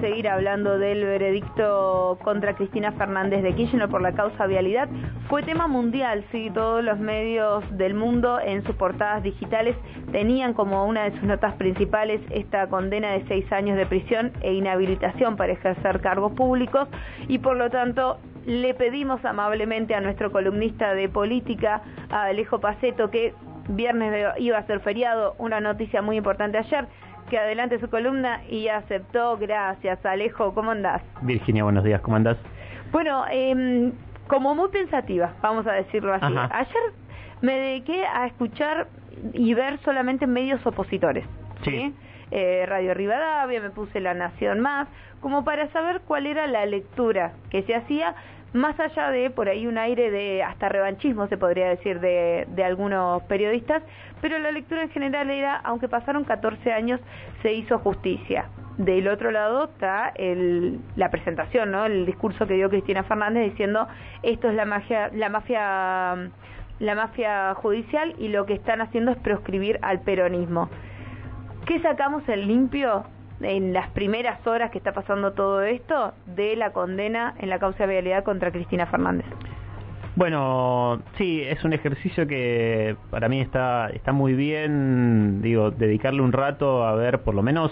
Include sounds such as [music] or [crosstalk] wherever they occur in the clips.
seguir hablando del veredicto contra Cristina Fernández de Kirchner por la causa vialidad. Fue tema mundial, sí, todos los medios del mundo en sus portadas digitales tenían como una de sus notas principales esta condena de seis años de prisión e inhabilitación para ejercer cargos públicos y por lo tanto le pedimos amablemente a nuestro columnista de política, a Alejo Paceto, que viernes iba a ser feriado, una noticia muy importante ayer, que adelante su columna y aceptó. Gracias, Alejo. ¿Cómo andás? Virginia, buenos días. ¿Cómo andás? Bueno, eh, como muy pensativa, vamos a decirlo así. Ayer me dediqué a escuchar y ver solamente medios opositores. Sí. Eh, Radio Rivadavia, me puse La Nación Más, como para saber cuál era la lectura que se hacía más allá de por ahí un aire de hasta revanchismo se podría decir de, de, algunos periodistas, pero la lectura en general era, aunque pasaron 14 años, se hizo justicia. Del otro lado está el, la presentación, ¿no? el discurso que dio Cristina Fernández diciendo esto es la magia, la mafia, la mafia judicial y lo que están haciendo es proscribir al peronismo. ¿Qué sacamos en limpio en las primeras horas que está pasando todo esto de la condena en la causa de vialidad contra Cristina Fernández. Bueno, sí, es un ejercicio que para mí está, está muy bien, digo, dedicarle un rato a ver por lo menos,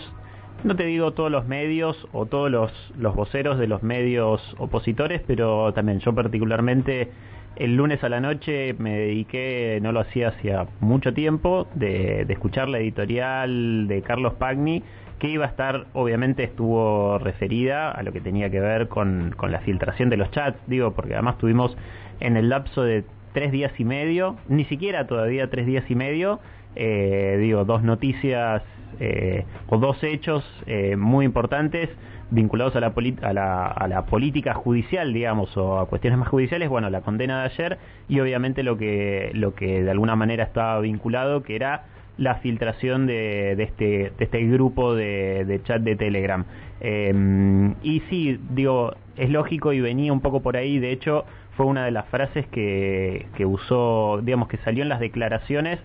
no te digo todos los medios o todos los, los voceros de los medios opositores, pero también yo particularmente el lunes a la noche me dediqué, no lo hacía hacía mucho tiempo, de, de escuchar la editorial de Carlos Pagni que iba a estar, obviamente estuvo referida a lo que tenía que ver con, con la filtración de los chats, digo, porque además tuvimos en el lapso de tres días y medio, ni siquiera todavía tres días y medio, eh, digo, dos noticias eh, o dos hechos eh, muy importantes vinculados a la, a, la, a la política judicial, digamos, o a cuestiones más judiciales, bueno, la condena de ayer y obviamente lo que, lo que de alguna manera estaba vinculado, que era la filtración de, de, este, de este grupo de, de chat de Telegram. Eh, y sí, digo, es lógico y venía un poco por ahí, de hecho fue una de las frases que, que usó, digamos, que salió en las declaraciones,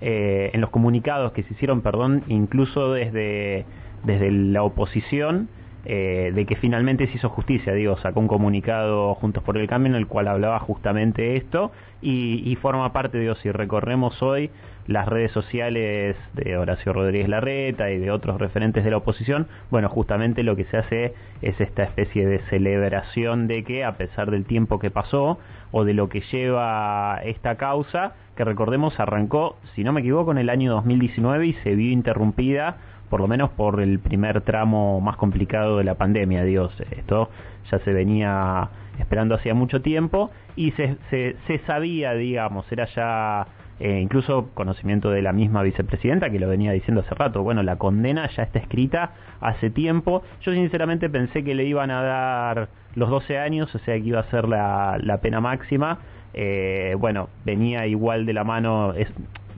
eh, en los comunicados que se hicieron, perdón, incluso desde, desde la oposición, eh, de que finalmente se hizo justicia, digo, sacó un comunicado Juntos por el Cambio en el cual hablaba justamente esto y, forma parte, digo, si recorremos hoy las redes sociales de Horacio Rodríguez Larreta y de otros referentes de la oposición, bueno, justamente lo que se hace es esta especie de celebración de que a pesar del tiempo que pasó o de lo que lleva esta causa, que recordemos arrancó, si no me equivoco, en el año 2019 y se vio interrumpida por lo menos por el primer tramo más complicado de la pandemia, Dios, esto ya se venía esperando hacía mucho tiempo y se, se, sabía, digamos, era ya eh, incluso conocimiento de la misma vicepresidenta que lo venía diciendo hace rato, bueno, la condena ya está escrita hace tiempo, yo sinceramente pensé que le iban a dar los 12 años, o sea que iba a ser la, la pena máxima, eh, bueno, venía igual de la mano, es,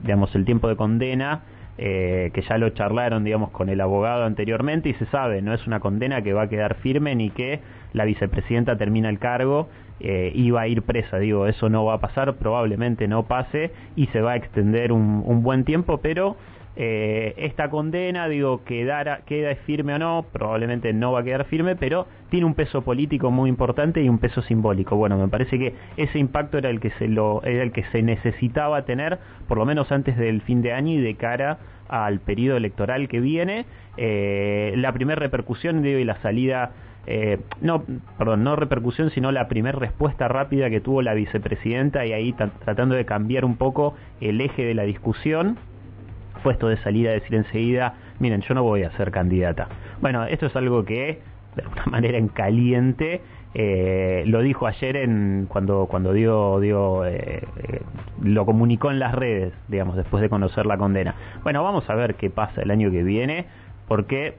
digamos, el tiempo de condena, eh, que ya lo charlaron, digamos, con el abogado anteriormente y se sabe, no es una condena que va a quedar firme ni que la vicepresidenta termina el cargo eh, y va a ir presa, digo, eso no va a pasar, probablemente no pase y se va a extender un, un buen tiempo, pero eh, esta condena, digo, quedara, queda firme o no, probablemente no va a quedar firme, pero tiene un peso político muy importante y un peso simbólico. Bueno, me parece que ese impacto era el que se lo, era el que se necesitaba tener, por lo menos antes del fin de año y de cara al periodo electoral que viene. Eh, la primera repercusión, digo, y la salida eh, no, perdón, no repercusión, sino la primera respuesta rápida que tuvo la vicepresidenta y ahí tratando de cambiar un poco el eje de la discusión puesto de salida decir enseguida, miren, yo no voy a ser candidata. Bueno, esto es algo que, de alguna [laughs] manera en caliente, eh, lo dijo ayer en cuando cuando dio dio eh, lo comunicó en las redes digamos después de conocer la condena. Bueno vamos a ver qué pasa el año que viene porque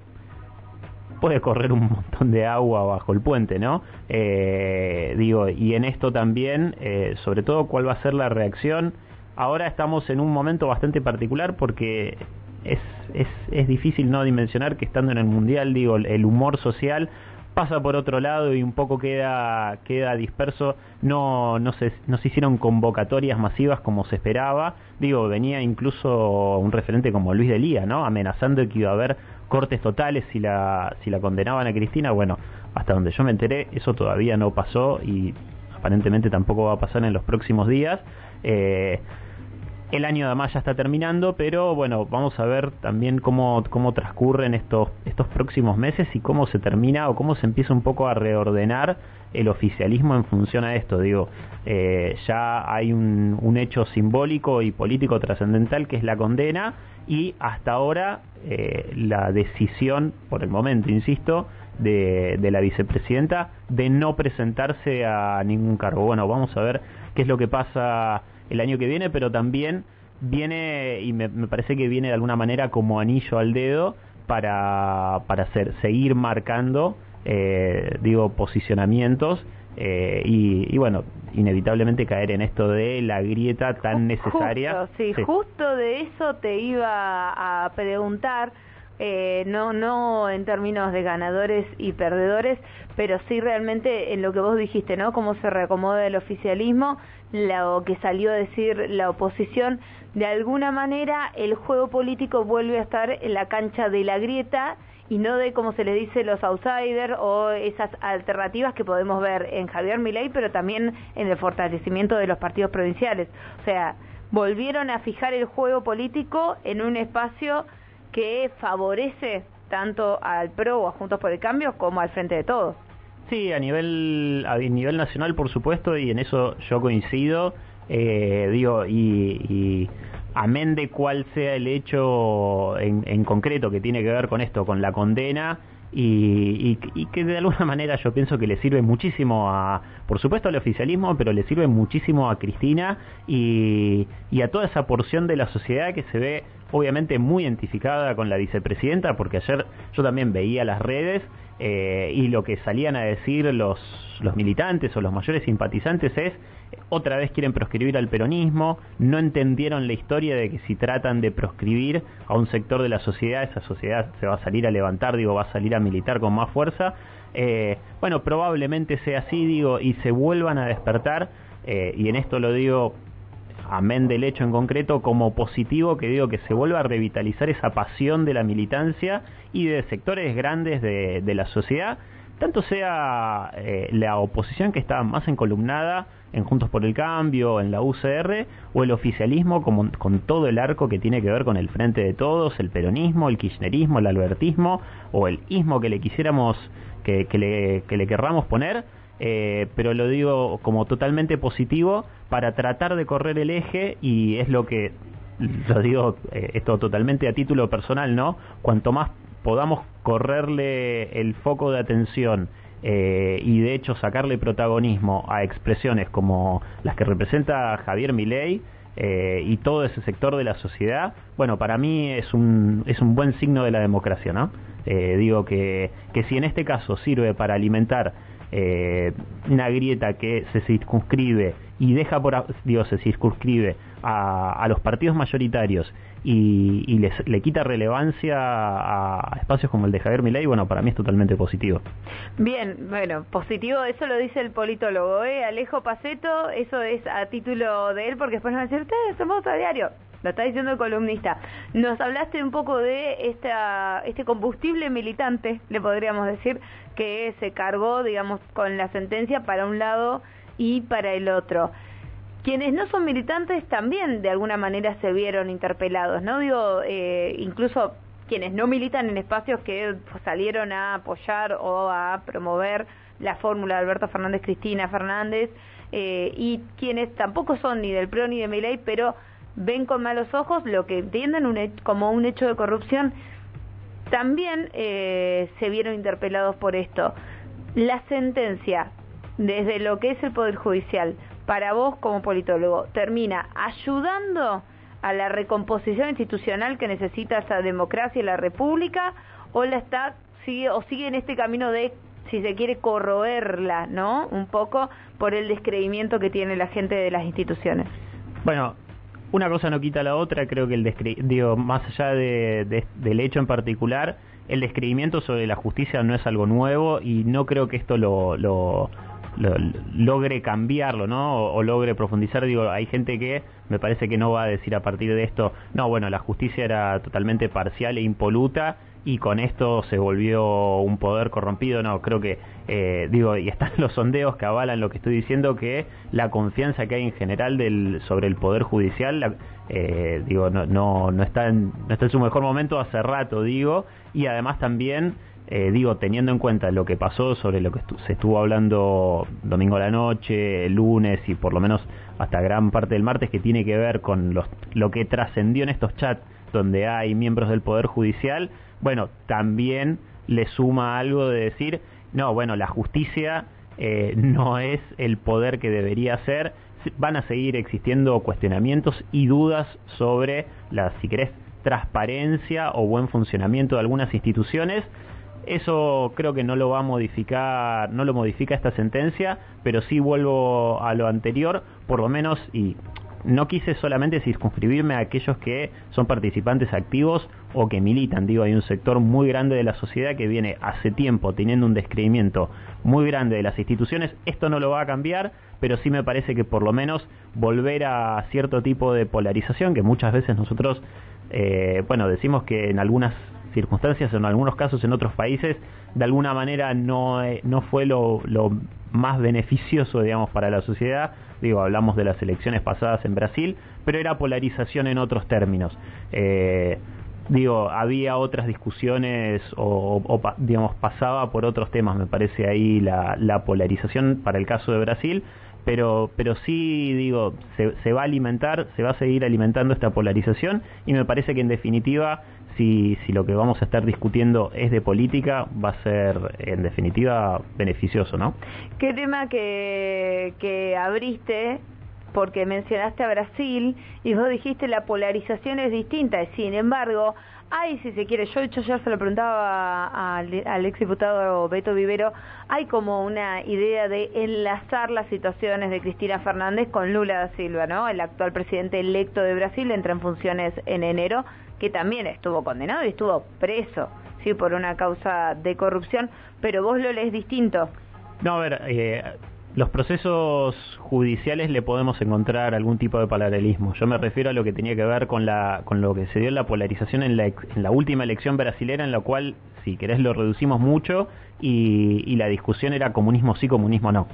puede correr un montón de agua bajo el puente no eh, digo y en esto también eh, sobre todo cuál va a ser la reacción ahora estamos en un momento bastante particular porque es, es, es difícil no dimensionar que estando en el Mundial, digo, el humor social pasa por otro lado y un poco queda queda disperso no no se no se hicieron convocatorias masivas como se esperaba digo venía incluso un referente como Luis Delía no amenazando que iba a haber cortes totales si la, si la condenaban a Cristina. Bueno, hasta donde yo me enteré, eso todavía no pasó y aparentemente tampoco va a pasar en los próximos días. Eh, el año además ya está terminando, pero bueno, vamos a ver también cómo, cómo transcurren estos, estos próximos meses y cómo se termina o cómo se empieza un poco a reordenar el oficialismo en función a esto. Digo, eh, ya hay un, un, hecho simbólico y político trascendental que es la condena y hasta ahora eh, la decisión, por el momento, insisto, de, de la vicepresidenta de no presentarse a ningún cargo. Bueno, vamos a ver qué es lo que pasa el año que viene, pero también viene, y me, me parece que viene de alguna manera como anillo al dedo para, para hacer, seguir marcando, eh, digo, posicionamientos eh, y, y, bueno, inevitablemente caer en esto de la grieta tan necesaria. Justo, sí, sí, justo de eso te iba a preguntar. Eh, no, no en términos de ganadores y perdedores, pero sí realmente en lo que vos dijiste, ¿no? Cómo se reacomoda el oficialismo, lo que salió a decir la oposición, de alguna manera el juego político vuelve a estar en la cancha de la grieta y no de, como se le dice, los outsiders o esas alternativas que podemos ver en Javier Milei, pero también en el fortalecimiento de los partidos provinciales. O sea, volvieron a fijar el juego político en un espacio que favorece tanto al PRO o a Juntos por el Cambio como al Frente de Todos. Sí, a nivel, a nivel nacional, por supuesto, y en eso yo coincido. Eh, digo, y, y amén de cuál sea el hecho en, en, concreto que tiene que ver con esto, con la condena, y, y, y, que de alguna manera yo pienso que le sirve muchísimo a, por supuesto al oficialismo, pero le sirve muchísimo a Cristina y, y a toda esa porción de la sociedad que se ve obviamente muy identificada con la vicepresidenta, porque ayer yo también veía las redes eh, y lo que salían a decir los, los militantes o los mayores simpatizantes es otra vez quieren proscribir al peronismo, no entendieron la historia de que si tratan de proscribir a un sector de la sociedad, esa sociedad se va a salir a levantar, digo, va a salir a militar con más fuerza. Eh, bueno, probablemente sea así, digo, y se vuelvan a despertar, eh, y en esto lo digo amén del hecho en concreto, como positivo que digo que se vuelva a revitalizar esa pasión de la militancia y de sectores grandes de, la sociedad, tanto sea eh, la oposición que está más encolumnada en Juntos por el Cambio, en la UCR, o el oficialismo como, con todo el arco que tiene que ver con el Frente de Todos, el peronismo, el kirchnerismo, el albertismo, o el ismo que le quisiéramos, que, que, le, que le querramos poner, eh, pero lo digo como totalmente positivo para tratar de correr el eje y es lo que lo digo eh, esto totalmente a título personal, ¿no? Cuanto más podamos correrle el foco de atención eh, y de hecho sacarle protagonismo a expresiones como las que representa Javier Milei eh, y todo ese sector de la sociedad, bueno, para mí es un, es un buen signo de la democracia, ¿no? Eh, digo que, que si en este caso sirve para alimentar eh, una grieta que se circunscribe y deja por digo se circunscribe a, a los partidos mayoritarios y, y les, le quita relevancia a, espacios como el de Javier Milei, bueno, para mí es totalmente positivo. Bien, bueno, positivo, eso lo dice el politólogo, ¿eh? Alejo Paceto, eso es a título de él, porque después nos van a decir, ustedes somos a diario. Lo está diciendo el columnista. Nos hablaste un poco de esta, este combustible militante, le podríamos decir, que se cargó, digamos, con la sentencia para un lado y para el otro. Quienes no son militantes también de alguna manera se vieron interpelados, ¿no? Digo, eh, incluso quienes no militan en espacios que salieron a apoyar o a promover la fórmula de Alberto Fernández, Cristina Fernández, eh, y quienes tampoco son ni del PRO ni de Milei, pero ven con malos ojos lo que entienden un, como un hecho de corrupción, también eh, se vieron interpelados por esto. La sentencia, desde lo que es el Poder Judicial, para vos como politólogo, termina ayudando a la recomposición institucional que necesita esa democracia y la república o la está sigue o sigue en este camino de si se quiere corroerla, ¿no? Un poco por el descreimiento que tiene la gente de las instituciones. Bueno, una cosa no quita la otra, creo que el digo, más allá de, de, del hecho en particular, el descreimiento sobre la justicia no es algo nuevo y no creo que esto lo, lo, lo logre cambiarlo, ¿no? O, logre profundizar. Digo, hay gente que me parece que no va a decir a partir de esto, no, bueno, la justicia era totalmente parcial e impoluta y con esto se volvió un poder corrompido. No, creo que, eh, digo, y están [laughs] los sondeos que avalan lo que estoy diciendo, que la confianza que hay en general del, sobre el poder judicial, eh, digo, no, no, no, está en, no está en su mejor momento hace rato, digo, y además también eh, digo, teniendo en cuenta lo que pasó sobre lo que se estuvo hablando domingo a la noche, lunes y por lo menos hasta gran parte del martes, que tiene que ver con los, lo que trascendió en estos chats donde hay miembros del Poder Judicial, bueno, también le suma algo de decir, no, bueno, la justicia eh, no es el poder que debería ser, van a seguir existiendo cuestionamientos y dudas sobre la, si querés, transparencia o buen funcionamiento de algunas instituciones, eso creo que no lo va a modificar, no lo modifica esta sentencia, pero sí vuelvo a lo anterior, por lo menos, y no quise solamente circunscribirme a aquellos que son participantes activos o que militan. Digo, hay un sector muy grande de la sociedad que viene hace tiempo teniendo un descreimiento muy grande de las instituciones. Esto no lo va a cambiar, pero sí me parece que por lo menos volver a cierto tipo de polarización que muchas veces nosotros, eh, bueno, decimos que en algunas circunstancias, en algunos casos en otros países, de alguna manera no, eh, no fue lo, lo más beneficioso, digamos, para la sociedad. Digo, hablamos de las elecciones pasadas en Brasil, pero era polarización en otros términos. Eh, digo, había otras discusiones o, digamos, pasaba por otros temas, me parece ahí la, la polarización para el caso de Brasil, pero, pero sí, digo, se, se, va a alimentar, se va a seguir alimentando esta polarización y me parece que en definitiva si, si lo que vamos a estar discutiendo es de política, va a ser en definitiva beneficioso, ¿no? ¿Qué tema que, que abriste? Porque mencionaste a Brasil y vos dijiste la polarización es distinta, sin embargo, hay, si se quiere, yo de hecho ya se lo preguntaba al, al exdiputado Beto Vivero, hay como una idea de enlazar las situaciones de Cristina Fernández con Lula da Silva, ¿no? El actual presidente electo de Brasil entra en funciones en enero, que también estuvo condenado y estuvo preso, sí, por una causa de corrupción, pero vos lo lees distinto. No, a ver, eh, los procesos judiciales le podemos encontrar algún tipo de paralelismo. Yo me refiero a lo que tenía que ver con, la, con lo que se dio en la polarización en la, en la última elección brasilera, en la cual, si querés, lo reducimos mucho y, y la discusión era comunismo sí, comunismo no.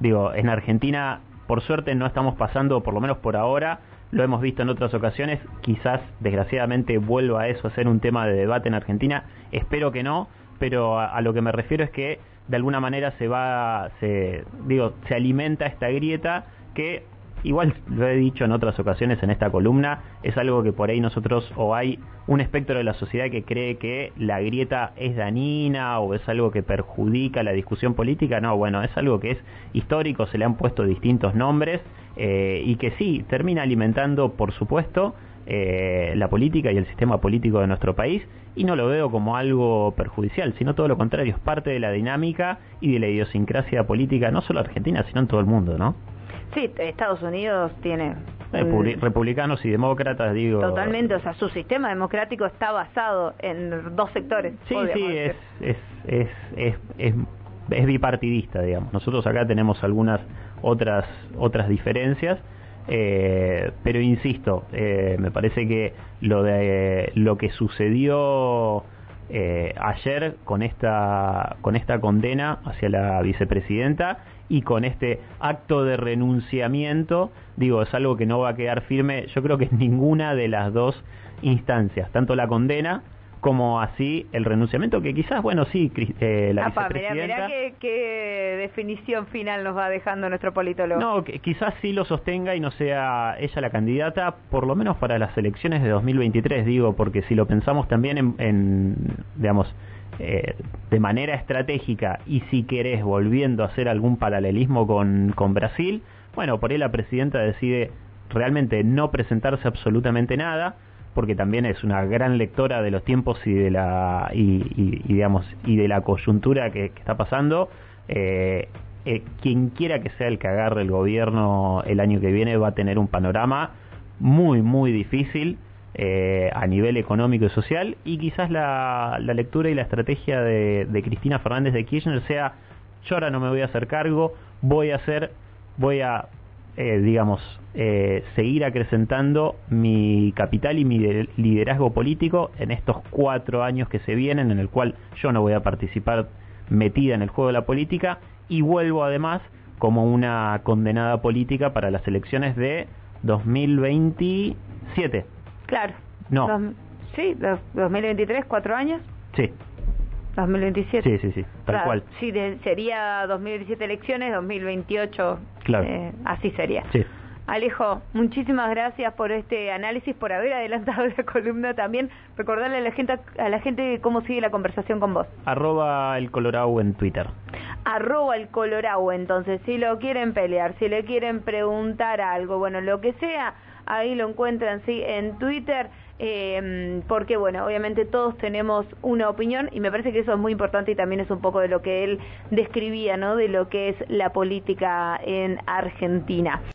Digo, en Argentina, por suerte, no estamos pasando, por lo menos por ahora, lo hemos visto en otras ocasiones, quizás desgraciadamente vuelva a eso a ser un tema de debate en Argentina, espero que no, pero a, lo que me refiero es que de alguna manera se va, se, digo, se alimenta esta grieta que igual lo he dicho en otras ocasiones en esta columna, es algo que por ahí nosotros o hay un espectro de la sociedad que cree que la grieta es dañina o es algo que perjudica la discusión política, no, bueno, es algo que es histórico, se le han puesto distintos nombres eh, y que sí, termina alimentando, por supuesto, eh, la política y el sistema político de nuestro país y no lo veo como algo perjudicial, sino todo lo contrario, es parte de la dinámica y de la idiosincrasia política, no solo Argentina, sino en todo el mundo, ¿no? Sí, Estados Unidos tiene... republicanos y demócratas, digo... Totalmente, o sea, su sistema democrático está basado en dos sectores. Sí, sí, es, es, es, es, bipartidista, digamos. Nosotros acá tenemos algunas otras, otras diferencias, eh, pero insisto, eh, me parece que lo, de, lo que sucedió... Eh, ayer con esta con esta condena hacia la vicepresidenta y con este acto de renunciamiento, digo, es algo que no va a quedar firme, yo creo que en ninguna de las dos instancias, tanto la condena como así el renunciamiento, que quizás, bueno, sí, eh, la vicepresidenta... qué, definición final nos va dejando nuestro politólogo. No, que, quizás sí lo sostenga y no sea ella la candidata, por lo menos para las elecciones de 2023, digo, porque si lo pensamos también en, en digamos, eh, de manera estratégica y si querés volviendo a hacer algún paralelismo con, con Brasil, bueno, por ahí la presidenta decide realmente no presentarse absolutamente nada, porque también es una gran lectora de los tiempos y de la y, digamos y de la coyuntura que, está pasando. Eh, eh, quien quiera que sea el que agarre el gobierno el año que viene va a tener un panorama muy muy difícil eh, a nivel económico y social y quizás la, la lectura y la estrategia de, de, Cristina Fernández de Kirchner sea yo ahora no me voy a hacer cargo, voy a hacer, voy a eh, digamos, eh, seguir acrecentando mi capital y mi liderazgo político en estos cuatro años que se vienen, en el cual yo no voy a participar metida en el juego de la política y vuelvo además como una condenada política para las elecciones de 2027. Claro. No. sí, 2023, cuatro años. Sí. 2027. Sí, sí, sí, tal cual. Sí, sería 2017 elecciones, 2028. Claro. Eh, así sería. Sí. Alejo, muchísimas gracias por este análisis, por haber adelantado [laughs] la columna también. Recordarle a la gente, a la gente cómo sigue la conversación con vos. Arroba el Colorado en Twitter. Arroba el Colorado, entonces, si lo quieren pelear, si le quieren preguntar algo, bueno, lo que sea, ahí lo encuentran, sí, en Twitter. Eh, porque bueno, obviamente todos tenemos una opinión y me parece que eso es muy importante y también es un poco de lo que él describía, ¿no? De lo que es la política en Argentina.